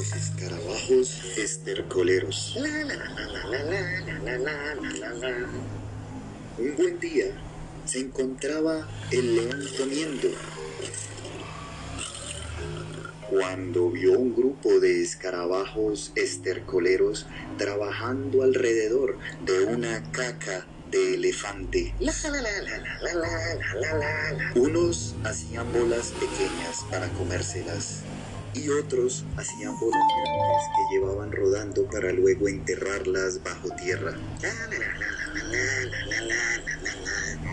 Escarabajos estercoleros. Un buen día se encontraba el león comiendo cuando vio un grupo de escarabajos estercoleros trabajando alrededor de una caca de elefante. Unos hacían bolas pequeñas para comérselas y otros hacían bolas grandes que llevaban rodando para luego enterrarlas bajo tierra.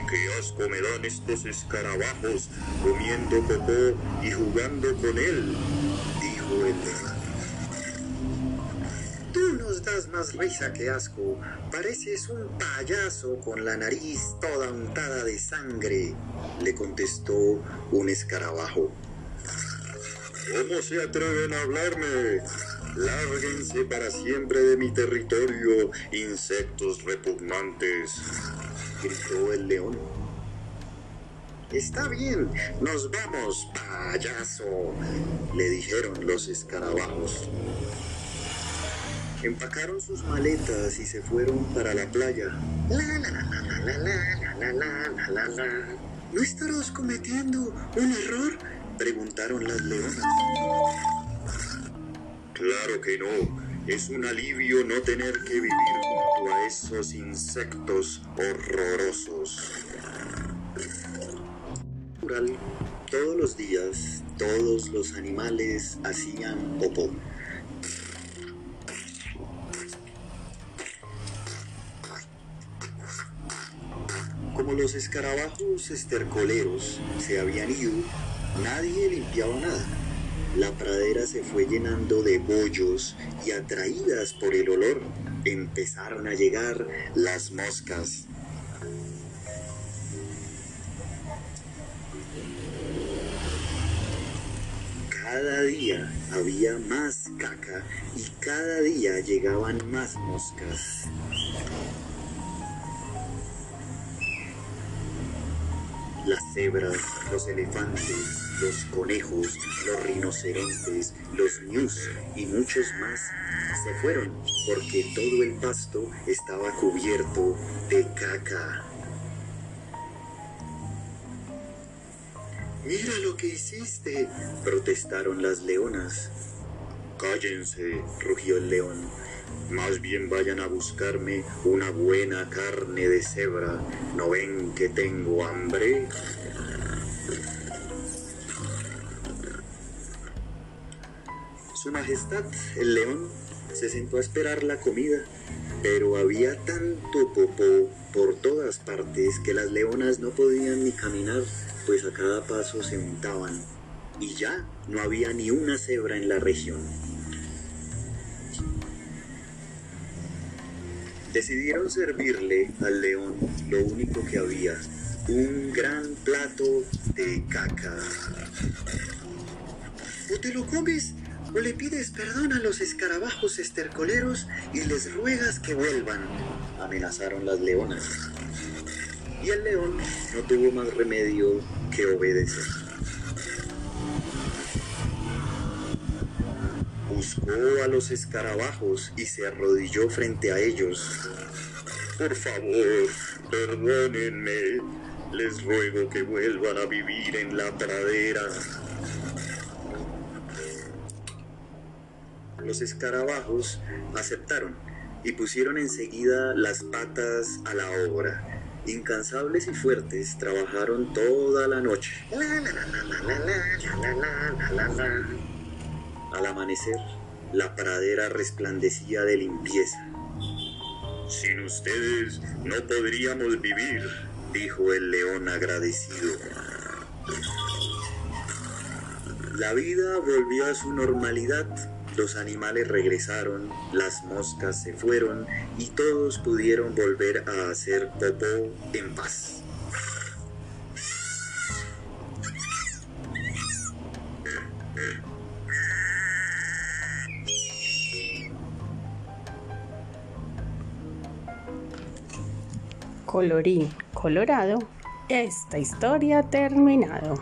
¡Qué asco me dan estos escarabajos comiendo popó y jugando con él! dijo el león. Tú nos das más risa que asco. Pareces un payaso con la nariz toda untada de sangre, le contestó un escarabajo. ¿Cómo se atreven a hablarme? Lárguense para siempre de mi territorio, insectos repugnantes, gritó el león. Está bien, nos vamos, payaso, le dijeron los escarabajos. Empacaron sus maletas y se fueron para la playa. ¿No estarás cometiendo un error? Preguntaron las leonas. Claro que no. Es un alivio no tener que vivir junto a esos insectos horrorosos. Todos los días, todos los animales hacían popó. Como los escarabajos estercoleros se habían ido, nadie limpiaba nada. La pradera se fue llenando de bollos y atraídas por el olor empezaron a llegar las moscas. Cada día había más caca y cada día llegaban más moscas. Las cebras, los elefantes, los conejos, los rinocerontes, los ñus y muchos más se fueron porque todo el pasto estaba cubierto de caca. Mira lo que hiciste, protestaron las leonas. Cállense, rugió el león. Más bien vayan a buscarme una buena carne de cebra. ¿No ven que tengo hambre? Su Majestad, el león, se sentó a esperar la comida, pero había tanto popó por todas partes que las leonas no podían ni caminar, pues a cada paso se untaban, y ya no había ni una cebra en la región. Decidieron servirle al león lo único que había, un gran plato de caca. ¿O te lo comes o le pides perdón a los escarabajos estercoleros y les ruegas que vuelvan? Amenazaron las leonas. Y el león no tuvo más remedio que obedecer. Buscó a los escarabajos y se arrodilló frente a ellos. Por favor, perdónenme. Les ruego que vuelvan a vivir en la pradera. Los escarabajos aceptaron y pusieron enseguida las patas a la obra. Incansables y fuertes, trabajaron toda la noche. Al amanecer, la pradera resplandecía de limpieza. Sin ustedes no podríamos vivir, dijo el león agradecido. La vida volvió a su normalidad. Los animales regresaron, las moscas se fueron y todos pudieron volver a hacer popó en paz. Colorín colorado, esta historia ha terminado.